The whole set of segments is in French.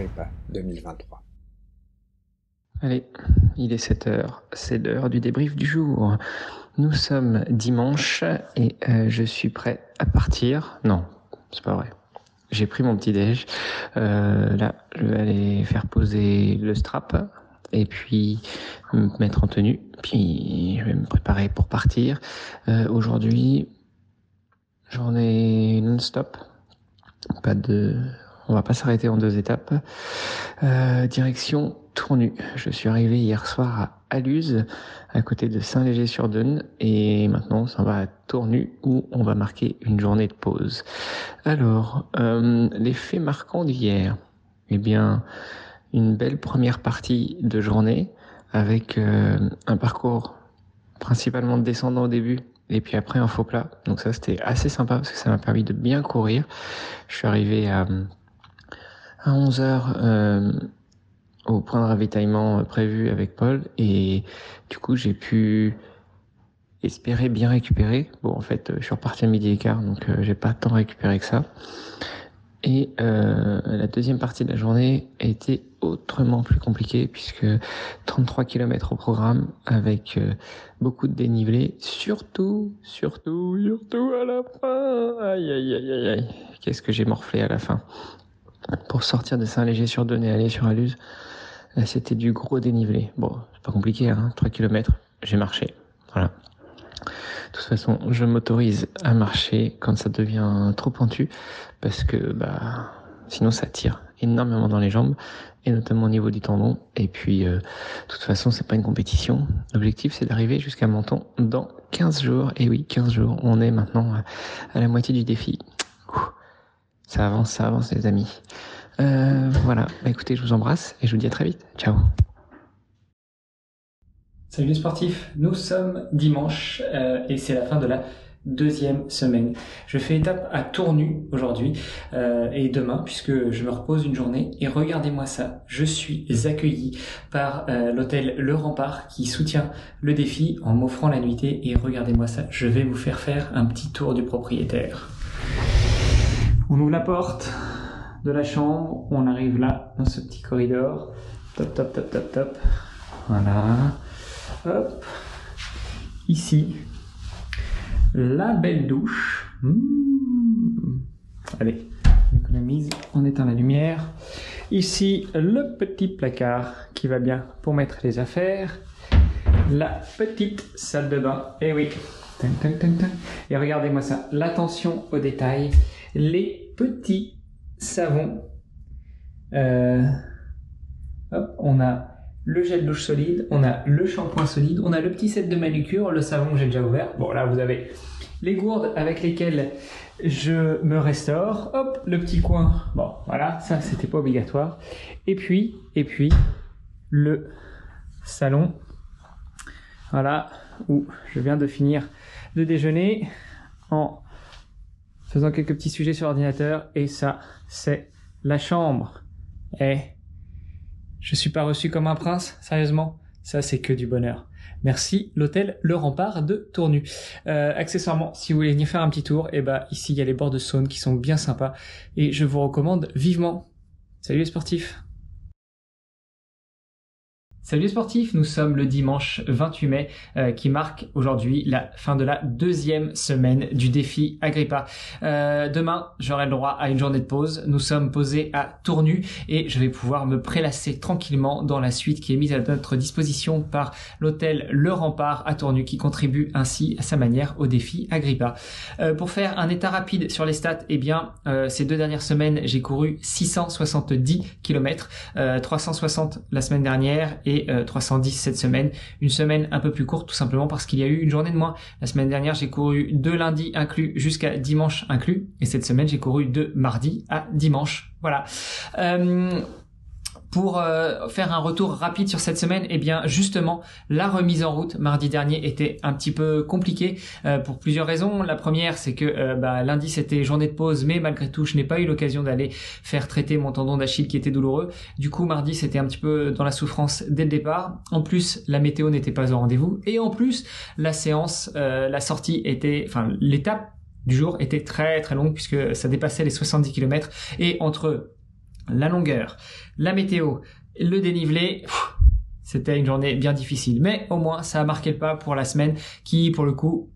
Agrippa 2023. Allez, il est 7 heures, c'est l'heure du débrief du jour. Nous sommes dimanche et euh, je suis prêt à partir. Non, c'est pas vrai. J'ai pris mon petit déj. Euh, là, je vais aller faire poser le strap et puis me mettre en tenue. Puis je vais me préparer pour partir. Euh, Aujourd'hui, journée non-stop. Pas de on va pas s'arrêter en deux étapes. Euh, direction Tournu. Je suis arrivé hier soir à Aluse, à côté de Saint-Léger-sur-Deune, et maintenant ça va à Tournu où on va marquer une journée de pause. Alors, euh, les faits marquants d'hier. Eh bien, une belle première partie de journée avec euh, un parcours principalement descendant au début et puis après un faux plat. Donc ça c'était assez sympa parce que ça m'a permis de bien courir. Je suis arrivé à à 11h euh, au point de ravitaillement prévu avec Paul et du coup j'ai pu espérer bien récupérer. Bon en fait je suis reparti à midi et quart donc euh, j'ai pas tant récupéré que ça. Et euh, la deuxième partie de la journée a été autrement plus compliquée puisque 33 km au programme avec euh, beaucoup de dénivelé, surtout, surtout, surtout à la fin. Aïe aïe aïe aïe aïe. Qu'est-ce que j'ai morflé à la fin? Pour sortir de Saint-Léger-sur-Deune et aller sur Aluse, euh, c'était du gros dénivelé. Bon, c'est pas compliqué, hein, 3 km, j'ai marché. Voilà. De toute façon, je m'autorise à marcher quand ça devient trop pentu, parce que bah, sinon ça tire énormément dans les jambes, et notamment au niveau du tendon. Et puis, euh, de toute façon, c'est pas une compétition. L'objectif, c'est d'arriver jusqu'à Menton dans 15 jours. Et oui, 15 jours. On est maintenant à la moitié du défi. Ça avance, ça avance, les amis. Euh, voilà, bah, écoutez, je vous embrasse et je vous dis à très vite. Ciao. Salut les sportifs, nous sommes dimanche euh, et c'est la fin de la deuxième semaine. Je fais étape à Tournu aujourd'hui euh, et demain puisque je me repose une journée et regardez-moi ça, je suis accueilli par l'hôtel Le Rempart qui soutient le défi en m'offrant la nuitée et regardez-moi ça, je vais vous faire faire un petit tour du propriétaire. On ouvre la porte de la chambre, on arrive là, dans ce petit corridor. Top, top, top, top, top. Voilà. Hop. Ici, la belle douche. Mmh. Allez, on économise, on éteint la lumière. Ici, le petit placard qui va bien pour mettre les affaires. La petite salle de bain. Eh oui. Et regardez-moi ça, l'attention aux détails les petits savons. Euh, on a le gel douche solide, on a le shampoing solide, on a le petit set de manucure, le savon que j'ai déjà ouvert. Bon, là, vous avez les gourdes avec lesquelles je me restaure. Hop, le petit coin. Bon, voilà, ça, c'était pas obligatoire. Et puis, et puis, le salon. Voilà, où je viens de finir de déjeuner en faisant quelques petits sujets sur l'ordinateur et ça, c'est la chambre. Eh, je suis pas reçu comme un prince, sérieusement Ça, c'est que du bonheur. Merci l'hôtel Le Rempart de Tournu. Euh, accessoirement, si vous voulez venir faire un petit tour, eh ben ici il y a les bords de Saône qui sont bien sympas et je vous recommande vivement. Salut les sportifs Salut sportifs, nous sommes le dimanche 28 mai euh, qui marque aujourd'hui la fin de la deuxième semaine du défi Agrippa. Euh, demain, j'aurai le droit à une journée de pause. Nous sommes posés à Tournu et je vais pouvoir me prélasser tranquillement dans la suite qui est mise à notre disposition par l'hôtel Le Rempart à Tournu qui contribue ainsi à sa manière au défi Agrippa. Euh, pour faire un état rapide sur les stats, eh bien, ces deux dernières semaines, j'ai couru 670 km, 360 la semaine dernière et 310 cette semaine. Une semaine un peu plus courte tout simplement parce qu'il y a eu une journée de moins. La semaine dernière, j'ai couru de lundi inclus jusqu'à dimanche inclus. Et cette semaine, j'ai couru de mardi à dimanche. Voilà. Euh, pour euh, faire un retour rapide sur cette semaine, eh bien justement, la remise en route mardi dernier était un petit peu compliquée euh, pour plusieurs raisons. La première, c'est que euh, bah, lundi c'était journée de pause, mais malgré tout, je n'ai pas eu l'occasion d'aller faire traiter mon tendon d'Achille qui était douloureux. Du coup, mardi c'était un petit peu dans la souffrance dès le départ. En plus, la météo n'était pas au rendez-vous, et en plus, la séance, la sortie était, enfin l'étape du jour était très très longue puisque ça dépassait les 70 km et entre la longueur, la météo, le dénivelé, c'était une journée bien difficile. Mais au moins, ça a marqué le pas pour la semaine qui, pour le coup,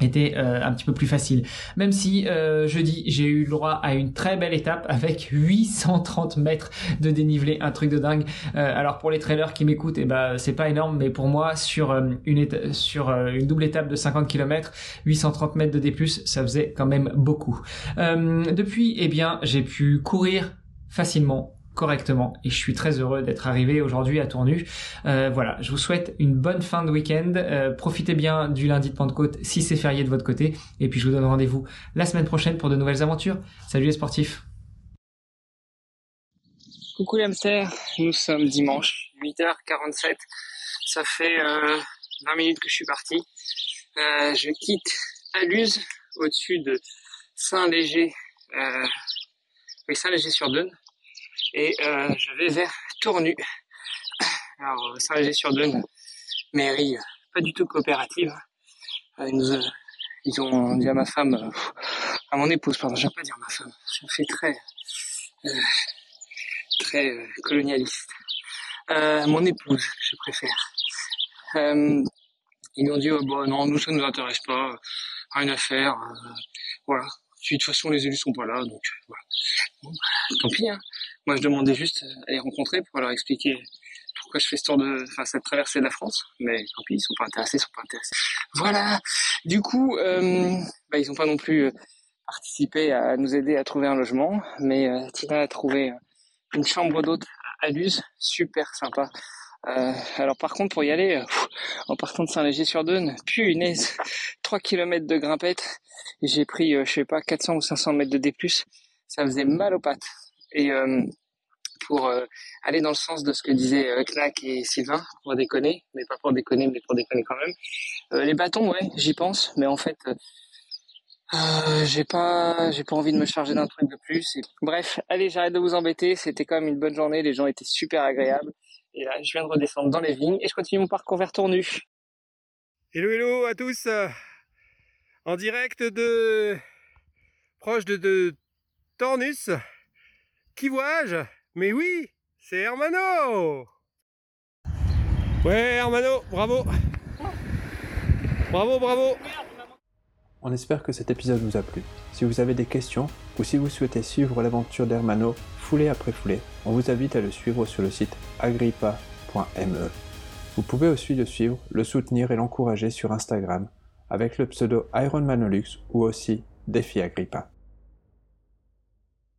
était euh, un petit peu plus facile. Même si euh, jeudi j'ai eu le droit à une très belle étape avec 830 mètres de dénivelé, un truc de dingue. Euh, alors pour les trailers qui m'écoutent, eh ben c'est pas énorme, mais pour moi sur une sur une double étape de 50 km, 830 mètres de D+, ça faisait quand même beaucoup. depuis, eh bien j'ai pu courir facilement correctement et je suis très heureux d'être arrivé aujourd'hui à Tournu. Euh, voilà, je vous souhaite une bonne fin de week-end. Euh, profitez bien du lundi de Pentecôte si c'est férié de votre côté et puis je vous donne rendez-vous la semaine prochaine pour de nouvelles aventures. Salut les sportifs. Coucou les hamsters, nous sommes dimanche, 8h47. Ça fait 20 euh, minutes que je suis parti. je quitte Aluse au-dessus de Saint-Léger. Oui, Saint-Léger-sur-Deune et euh, je vais vers Tournu. Alors euh, Saint-Léger-sur-Deune, mairie pas du tout coopérative. Euh, ils, ont dit à ma femme, à mon épouse, pardon, je vais pas dire ma femme, ça fait très très colonialiste. mon épouse, je préfère. ils m'ont dit, oh, bon, non, nous ça nous intéresse pas, rien à faire, voilà. De toute façon, les élus sont pas là, donc voilà. Bon, bah, tant pis. Hein. Moi, je demandais juste à les rencontrer pour leur expliquer pourquoi je fais ce tour de, enfin, cette traversée de la France. Mais tant pis, ils sont pas intéressés, ils sont pas intéressés. Voilà. Du coup, euh, bah, ils ont pas non plus euh, participé à nous aider à trouver un logement, mais euh, Tina a trouvé une chambre d'hôte à Luz, super sympa. Euh, alors par contre pour y aller, en partant de Saint-Léger-sur-Deune, punaise, 3 km de grimpette, j'ai pris, je sais pas, 400 ou 500 mètres de D+, ça faisait mal aux pattes. Et euh, pour euh, aller dans le sens de ce que disaient euh, Knack et Sylvain, pour déconner, mais pas pour déconner, mais pour déconner quand même. les bâtons, ouais, j'y pense, mais en fait, j'ai pas, j'ai pas envie de me charger d'un truc de plus. Bref, allez, j'arrête de vous embêter. C'était quand même une bonne journée. Les gens étaient super agréables. Et là, je viens de redescendre dans les vignes et je continue mon parcours vers Tournu. Hello, hello à tous. En direct de proche de, de Tornus. Qui vois-je? Mais oui, c'est Hermano Ouais, Hermano, bravo Bravo, bravo On espère que cet épisode vous a plu. Si vous avez des questions ou si vous souhaitez suivre l'aventure d'Hermano foulée après foulée, on vous invite à le suivre sur le site agrippa.me. Vous pouvez aussi le suivre, le soutenir et l'encourager sur Instagram avec le pseudo Ironmanolux ou aussi Défi Agrippa.